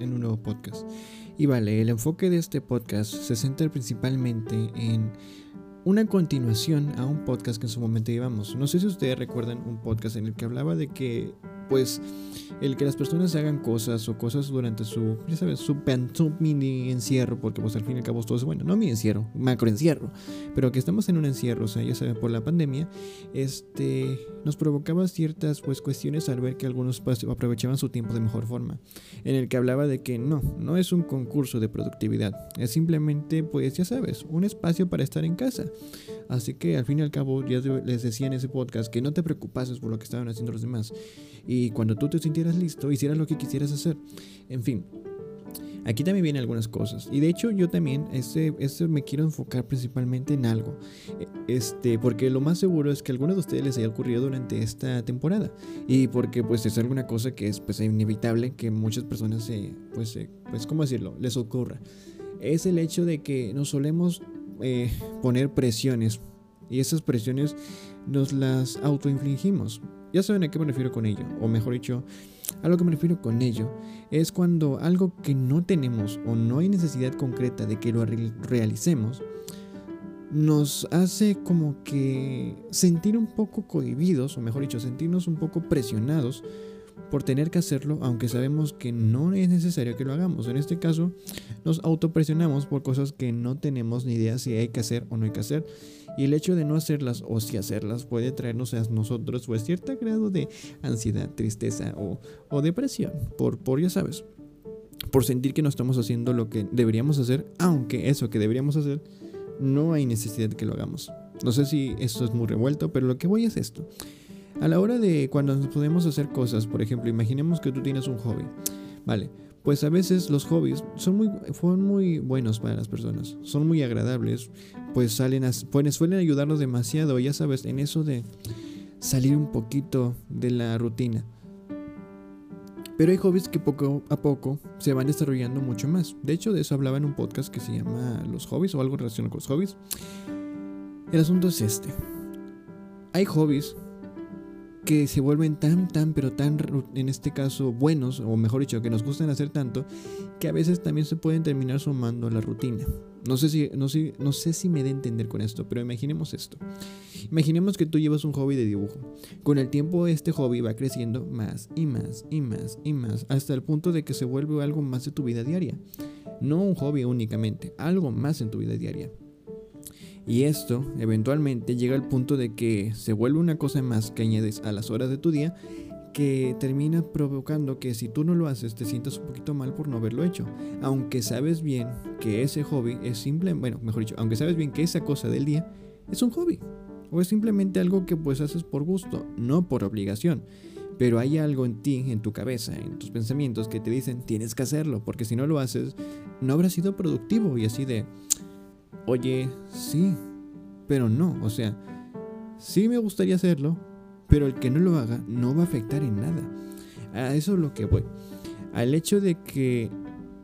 en un nuevo podcast. Y vale, el enfoque de este podcast se centra principalmente en una continuación a un podcast que en su momento llevamos. No sé si ustedes recuerdan un podcast en el que hablaba de que pues el que las personas hagan cosas o cosas durante su, ya sabes, su, mini encierro, porque pues al fin y al cabo todo es bueno, no mi encierro, macro encierro, pero que estamos en un encierro, o sea, ya saben, por la pandemia, este, nos provocaba ciertas pues cuestiones al ver que algunos pues, aprovechaban su tiempo de mejor forma, en el que hablaba de que no, no es un concurso de productividad, es simplemente pues ya sabes, un espacio para estar en casa. Así que al fin y al cabo ya les decía en ese podcast que no te preocupases por lo que estaban haciendo los demás. Y cuando tú te sintieras listo, hicieras lo que quisieras hacer. En fin, Aquí también vienen algunas cosas. Y de hecho yo también este, este me quiero enfocar principalmente en algo. E, este, porque lo más seguro es que a alguno de ustedes les haya ocurrido durante esta temporada. Y porque pues es alguna cosa que es pues inevitable que muchas personas se, pues, pues, ¿cómo decirlo? Les ocurra. Es el hecho de que nos solemos eh, poner presiones y esas presiones nos las autoinfligimos. Ya saben a qué me refiero con ello, o mejor dicho, a lo que me refiero con ello es cuando algo que no tenemos o no hay necesidad concreta de que lo realicemos, nos hace como que sentir un poco cohibidos, o mejor dicho, sentirnos un poco presionados por tener que hacerlo, aunque sabemos que no es necesario que lo hagamos. En este caso, nos autopresionamos por cosas que no tenemos ni idea si hay que hacer o no hay que hacer. Y el hecho de no hacerlas o si hacerlas puede traernos a nosotros pues cierto grado de ansiedad, tristeza o, o depresión. Por, por, ya sabes, por sentir que no estamos haciendo lo que deberíamos hacer, aunque eso que deberíamos hacer no hay necesidad de que lo hagamos. No sé si esto es muy revuelto, pero lo que voy es esto. A la hora de cuando nos podemos hacer cosas, por ejemplo, imaginemos que tú tienes un hobby. Vale, pues a veces los hobbies son muy, muy buenos para las personas, son muy agradables, pues salen a, pues suelen ayudarnos demasiado, ya sabes, en eso de salir un poquito de la rutina. Pero hay hobbies que poco a poco se van desarrollando mucho más. De hecho, de eso hablaba en un podcast que se llama Los hobbies o algo relacionado con los hobbies. El asunto es este. Hay hobbies que se vuelven tan, tan, pero tan, en este caso, buenos, o mejor dicho, que nos gustan hacer tanto, que a veces también se pueden terminar sumando a la rutina. No sé si, no sé, no sé si me a entender con esto, pero imaginemos esto. Imaginemos que tú llevas un hobby de dibujo. Con el tiempo este hobby va creciendo más y más y más y más, hasta el punto de que se vuelve algo más de tu vida diaria. No un hobby únicamente, algo más en tu vida diaria. Y esto eventualmente llega al punto de que se vuelve una cosa más que añades a las horas de tu día que termina provocando que si tú no lo haces te sientas un poquito mal por no haberlo hecho. Aunque sabes bien que ese hobby es simple, bueno, mejor dicho, aunque sabes bien que esa cosa del día es un hobby. O es simplemente algo que pues haces por gusto, no por obligación. Pero hay algo en ti, en tu cabeza, en tus pensamientos que te dicen tienes que hacerlo, porque si no lo haces, no habrás sido productivo y así de, oye, sí, pero no, o sea, sí me gustaría hacerlo, pero el que no lo haga no va a afectar en nada. A eso es lo que voy. Al hecho de que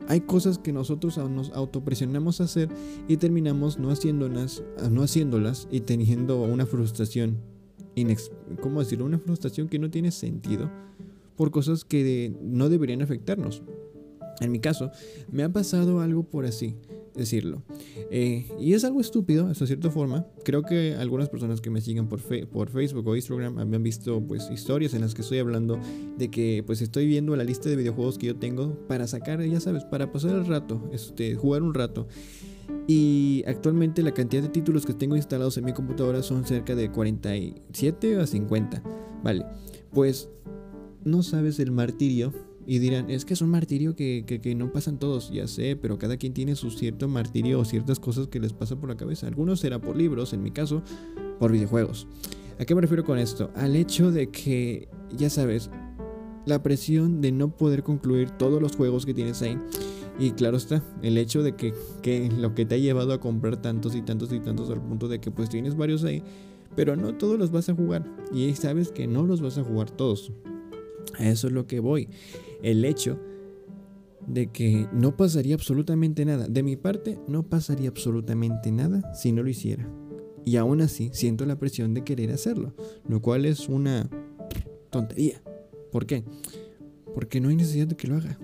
hay cosas que nosotros nos autopresionamos a hacer y terminamos no haciéndolas, no haciéndolas y teniendo una frustración, ¿cómo decirlo? Una frustración que no tiene sentido por cosas que no deberían afectarnos. En mi caso, me ha pasado algo por así decirlo. Eh, y es algo estúpido, hasta cierta forma. Creo que algunas personas que me siguen por, por Facebook o Instagram han visto pues historias en las que estoy hablando de que pues estoy viendo la lista de videojuegos que yo tengo para sacar, ya sabes, para pasar el rato, este, jugar un rato. Y actualmente la cantidad de títulos que tengo instalados en mi computadora son cerca de 47 a 50. Vale, pues no sabes el martirio y dirán, es que es un martirio que, que, no pasan todos, ya sé, pero cada quien tiene su cierto martirio o ciertas cosas que les pasa por la cabeza. Algunos será por libros, en mi caso, por videojuegos. ¿A qué me refiero con esto? Al hecho de que, ya sabes, la presión de no poder concluir todos los juegos que tienes ahí. Y claro está, el hecho de que, que lo que te ha llevado a comprar tantos y tantos y tantos al punto de que pues tienes varios ahí, pero no todos los vas a jugar. Y sabes que no los vas a jugar todos. A eso es lo que voy el hecho de que no pasaría absolutamente nada. De mi parte, no pasaría absolutamente nada si no lo hiciera. Y aún así, siento la presión de querer hacerlo, lo cual es una tontería. ¿Por qué? porque no hay necesidad de que lo haga.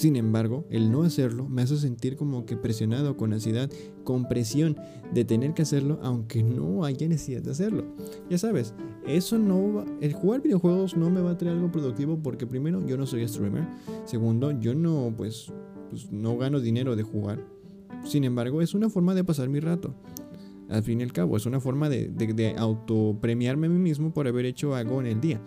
Sin embargo, el no hacerlo me hace sentir como que presionado, con ansiedad, con presión de tener que hacerlo, aunque no haya necesidad de hacerlo. Ya sabes, eso no va, el jugar videojuegos no me va a traer algo productivo porque primero yo no soy streamer, segundo yo no pues, pues no gano dinero de jugar. Sin embargo, es una forma de pasar mi rato. Al fin y al cabo, es una forma de, de, de autopremiarme a mí mismo por haber hecho algo en el día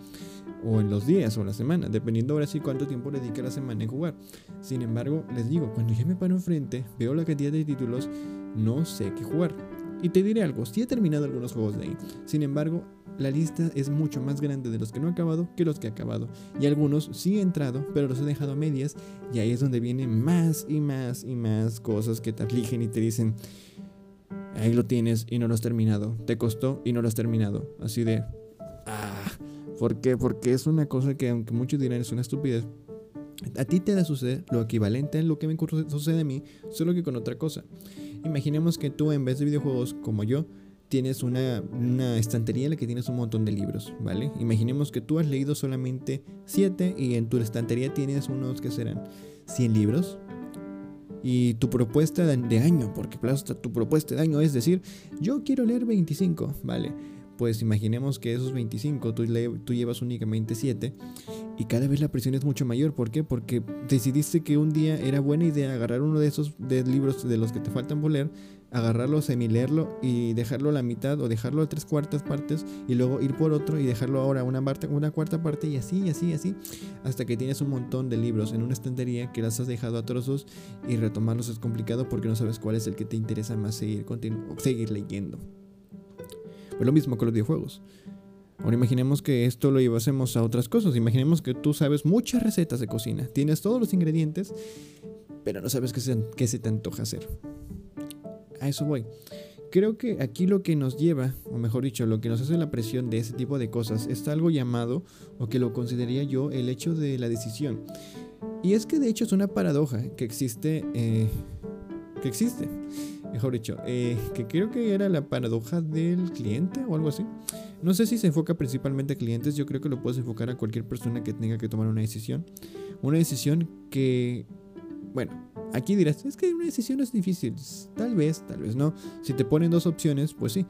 o en los días o la semana, dependiendo ahora sí cuánto tiempo le dedique a la semana en jugar. Sin embargo, les digo, cuando ya me paro enfrente, veo la cantidad de títulos, no sé qué jugar. Y te diré algo, sí he terminado algunos juegos de ahí. Sin embargo, la lista es mucho más grande de los que no he acabado que los que he acabado. Y algunos sí he entrado, pero los he dejado a medias. Y ahí es donde vienen más y más y más cosas que te afligen y te dicen, ahí lo tienes y no lo has terminado. Te costó y no lo has terminado. Así de, ¿Por qué? Porque es una cosa que aunque muchos dirán es una estupidez, a ti te da suceder lo equivalente a lo que me sucede a mí, solo que con otra cosa. Imaginemos que tú en vez de videojuegos como yo, tienes una, una, estantería en la que tienes un montón de libros, ¿vale? Imaginemos que tú has leído solamente 7 y en tu estantería tienes unos que serán 100 libros. Y tu propuesta de año, porque tu propuesta de año es decir, yo quiero leer 25, ¿vale? Pues imaginemos que esos 25 tú, llevas únicamente 7 y cada vez la presión es mucho mayor. ¿Por qué? Porque decidiste que un día era buena idea agarrar uno de esos libros de los que te faltan por agarrarlo, semileerlo y dejarlo a la mitad o dejarlo a tres cuartas partes y luego ir por otro y dejarlo ahora a una, una cuarta parte y así, y así, y así, hasta que tienes un montón de libros en una estantería que las has dejado a trozos y retomarlos es complicado porque no sabes cuál es el que te interesa más seguir, seguir leyendo. Pues lo mismo con los videojuegos. Ahora imaginemos que esto lo llevásemos a otras cosas. Imaginemos que tú sabes muchas recetas de cocina. Tienes todos los ingredientes, pero no sabes qué se, qué se te antoja hacer. A eso voy. Creo que aquí lo que nos lleva, o mejor dicho, lo que nos hace la presión de ese tipo de cosas, es algo llamado, o que lo consideraría yo, el hecho de la decisión. Y es que de hecho es una paradoja que existe, eh, que existe mejor dicho, eh, que creo que era la paradoja del cliente o algo así. No sé si se enfoca principalmente a clientes, yo creo que lo puedes enfocar a cualquier persona que tenga que tomar una decisión. Una decisión que, bueno, aquí dirás, es que una decisión es difícil. Tal vez, tal vez no. Si te ponen dos opciones, pues sí,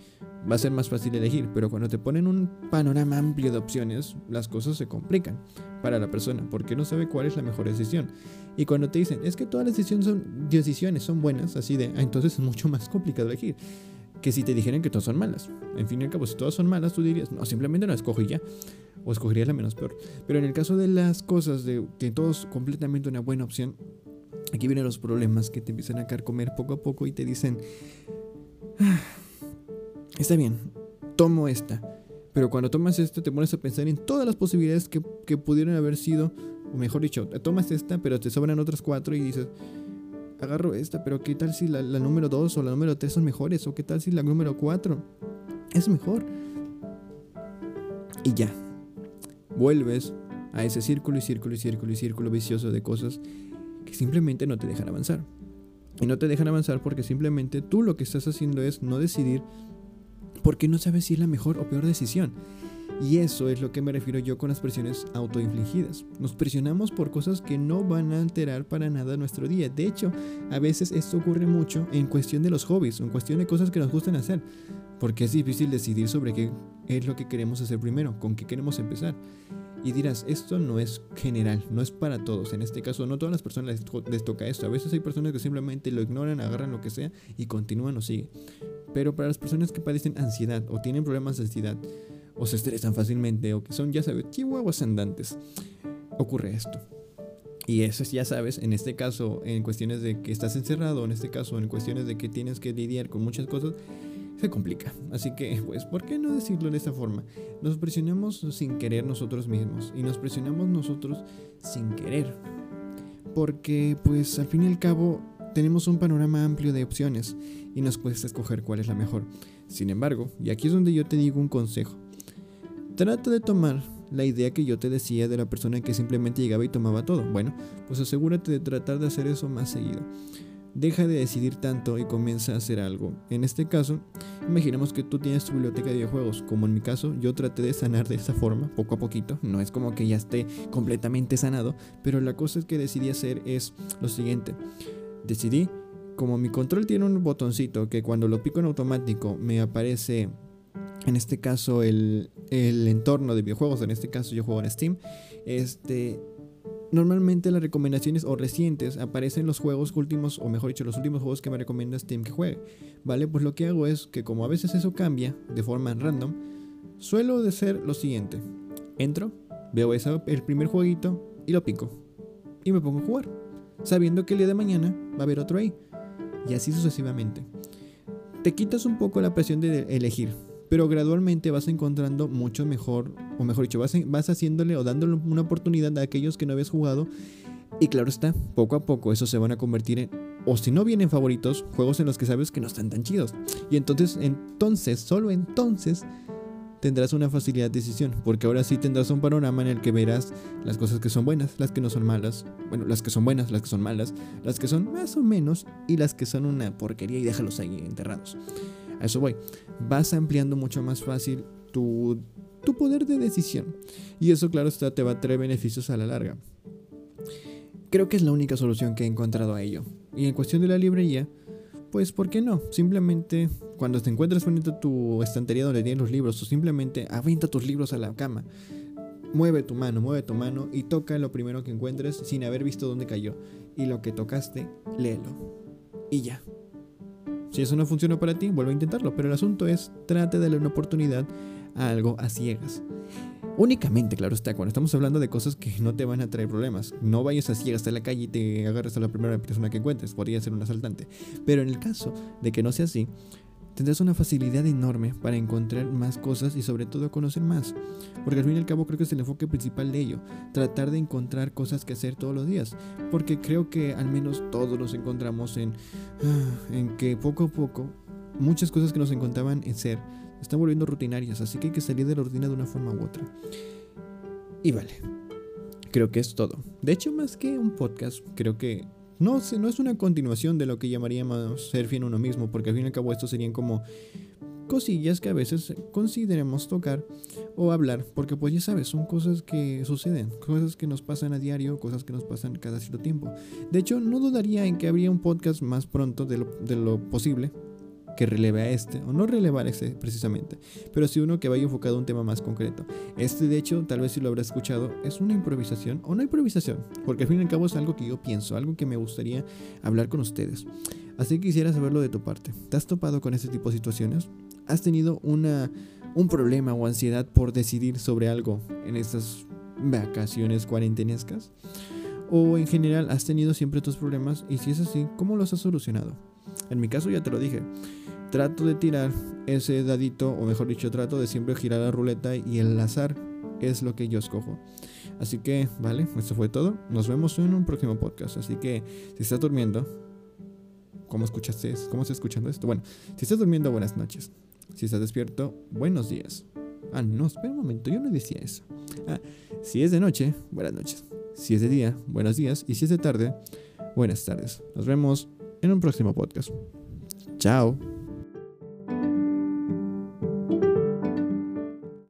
va a ser más fácil elegir, pero cuando te ponen un panorama amplio de opciones, las cosas se complican para la persona porque no sabe cuál es la mejor decisión. Y cuando te dicen, es que todas las decisiones son, buenas, así de, ah, entonces es mucho más complicado elegir que si te dijeran que todas son malas. En fin y al cabo, si todas son malas, tú dirías, no, simplemente la escojo y ya. O escogerías la menos peor. Pero en el caso de las cosas de que todo es completamente una buena opción, aquí vienen los problemas que te empiezan a comer poco a poco y te dicen, ah, está bien, tomo esta. Pero cuando tomas esta te pones a pensar en todas las posibilidades que, que pudieron haber sido, o mejor dicho, tomas esta, pero te sobran otras cuatro y dices, agarro esta, pero ¿qué tal si la, número 2 o la número 3 son mejores? ¿O qué tal si la número 4 es mejor? Y ya, vuelves a ese círculo y círculo y círculo y círculo vicioso de cosas que simplemente no te dejan avanzar. Y no te dejan avanzar porque simplemente tú lo que estás haciendo es no decidir porque no sabes si es la mejor o peor decisión. Y eso es lo que me refiero yo con las presiones autoinfligidas. Nos presionamos por cosas que no van a alterar para nada nuestro día. De hecho, a veces esto ocurre mucho en cuestión de los hobbies, en cuestión de cosas que nos gustan hacer. Porque es difícil decidir sobre qué es lo que queremos hacer primero, con qué queremos empezar. Y dirás, esto no es general, no es para todos. En este caso, no todas las personas les, toca esto. A veces hay personas que simplemente lo ignoran, agarran lo que sea y continúan o siguen. Pero para las personas que padecen ansiedad o tienen problemas de ansiedad o se estresan fácilmente o que son, ya sabes, chihuahuas andantes, ocurre esto. Y eso ya sabes, en este caso, en cuestiones de que estás encerrado, en este caso, en cuestiones de que tienes que lidiar con muchas cosas, se complica. Así que, pues, ¿por qué no decirlo de esta forma? Nos presionamos sin querer nosotros mismos y nos presionamos nosotros sin querer. Porque, pues, al fin y al cabo, tenemos un panorama amplio de opciones y nos cuesta escoger cuál es la mejor. Sin embargo, y aquí es donde yo te digo un consejo, trata de tomar la idea que yo te decía de la persona que simplemente llegaba y tomaba todo. Bueno, pues asegúrate de tratar de hacer eso más seguido. deja de decidir tanto y comienza a hacer algo. En este caso, imaginemos que tú tienes tu biblioteca de videojuegos, como en mi caso, yo traté de sanar de esa forma, poco a poquito, no es como que ya esté completamente sanado, pero la cosa que decidí hacer es lo siguiente, decidí, como mi control tiene un botoncito que cuando lo pico en automático me aparece en este caso el, el, entorno de videojuegos, en este caso yo juego en Steam, este, Normalmente las recomendaciones o recientes aparecen los juegos últimos, o mejor dicho, los últimos juegos que me recomienda Steam que juegue. ¿Vale? Pues lo que hago es que como a veces eso cambia de forma random, suelo de ser lo siguiente. Entro, veo ese, el primer jueguito y lo pico. Y me pongo a jugar. Sabiendo que el día de mañana va a haber otro ahí. Y así sucesivamente. Te quitas un poco la presión de elegir pero gradualmente vas encontrando mucho mejor, o mejor dicho, vas, vas haciéndole o dándole una oportunidad a aquellos que no habías jugado. Y claro está, poco a poco eso se van a convertir en, o si no vienen favoritos, juegos en los que sabes que no están tan chidos. Y entonces, entonces, solo entonces, tendrás una facilidad de decisión, porque ahora sí tendrás un panorama en el que verás las cosas que son buenas, las que no son malas, bueno, las que son buenas, las que son malas, las que son más o menos y las que son una porquería y déjalos ahí enterrados. A eso voy. Vas ampliando mucho más fácil tu, tu poder de decisión. Y eso, claro, te va a traer beneficios a la larga. Creo que es la única solución que he encontrado a ello. Y en cuestión de la librería, pues ¿por qué no? Simplemente cuando te encuentres frente a tu estantería donde tienes los libros, o simplemente avienta tus libros a la cama. Mueve tu mano, mueve tu mano y toca lo primero que encuentres sin haber visto dónde cayó. Y lo que tocaste, léelo. Y ya. Si eso no funciona para ti, vuelve a intentarlo. Pero el asunto es, trate de darle una oportunidad a algo a ciegas. Únicamente, claro está, cuando estamos hablando de cosas que no te van a traer problemas. No vayas a ciegas a la calle y te agarres a la primera persona que encuentres. Podría ser un asaltante. Pero en el caso de que no sea así, tendrás una facilidad enorme para encontrar más cosas y sobre todo conocer más. Porque al fin y al cabo creo que es el enfoque principal de ello, tratar de encontrar cosas que hacer todos los días. Porque creo que al menos todos nos encontramos en, ah, que poco a poco muchas cosas que nos encontraban en ser están volviendo rutinarias, así que hay que salir de la rutina de una forma u otra. Y vale, creo que es todo. De hecho, más que un podcast, creo que no, no es una continuación de lo que llamaríamos ser fiel uno mismo, porque al fin y al cabo esto serían como cosillas que a veces consideremos tocar o hablar, porque pues ya sabes, son cosas que suceden, cosas que nos pasan a diario, cosas que nos pasan cada cierto tiempo. De hecho, no dudaría en que habría un podcast más pronto de lo posible, que releve a este, o no relevar este precisamente, pero sí uno que vaya enfocado a un tema más concreto. Este, de hecho, tal vez si lo habrá escuchado, es una improvisación o no improvisación, porque al fin y al cabo es algo que yo pienso, algo que me gustaría hablar con ustedes. Así que quisiera saberlo de tu parte. ¿Te has topado con este tipo de situaciones? ¿Has tenido una, un problema o ansiedad por decidir sobre algo en estas vacaciones cuarentenescas? ¿O en general has tenido siempre tus problemas? Y si es así, ¿cómo los has solucionado? En mi caso ya te lo dije trato de tirar ese dadito, o mejor dicho, trato de siempre girar la ruleta y el azar es lo que yo escojo. Así que, vale, esto fue todo. Nos vemos en un próximo podcast. Así que, si estás durmiendo, ¿cómo escuchaste? ¿Cómo estás escuchando esto? Bueno, si estás durmiendo, buenas noches. Si estás despierto, buenos días. Ah, no, espera un momento, yo no decía eso. Ah, si es de noche, buenas noches. Si es de día, buenos días. Y si es de tarde, buenas tardes. Nos vemos en un próximo podcast. Chao.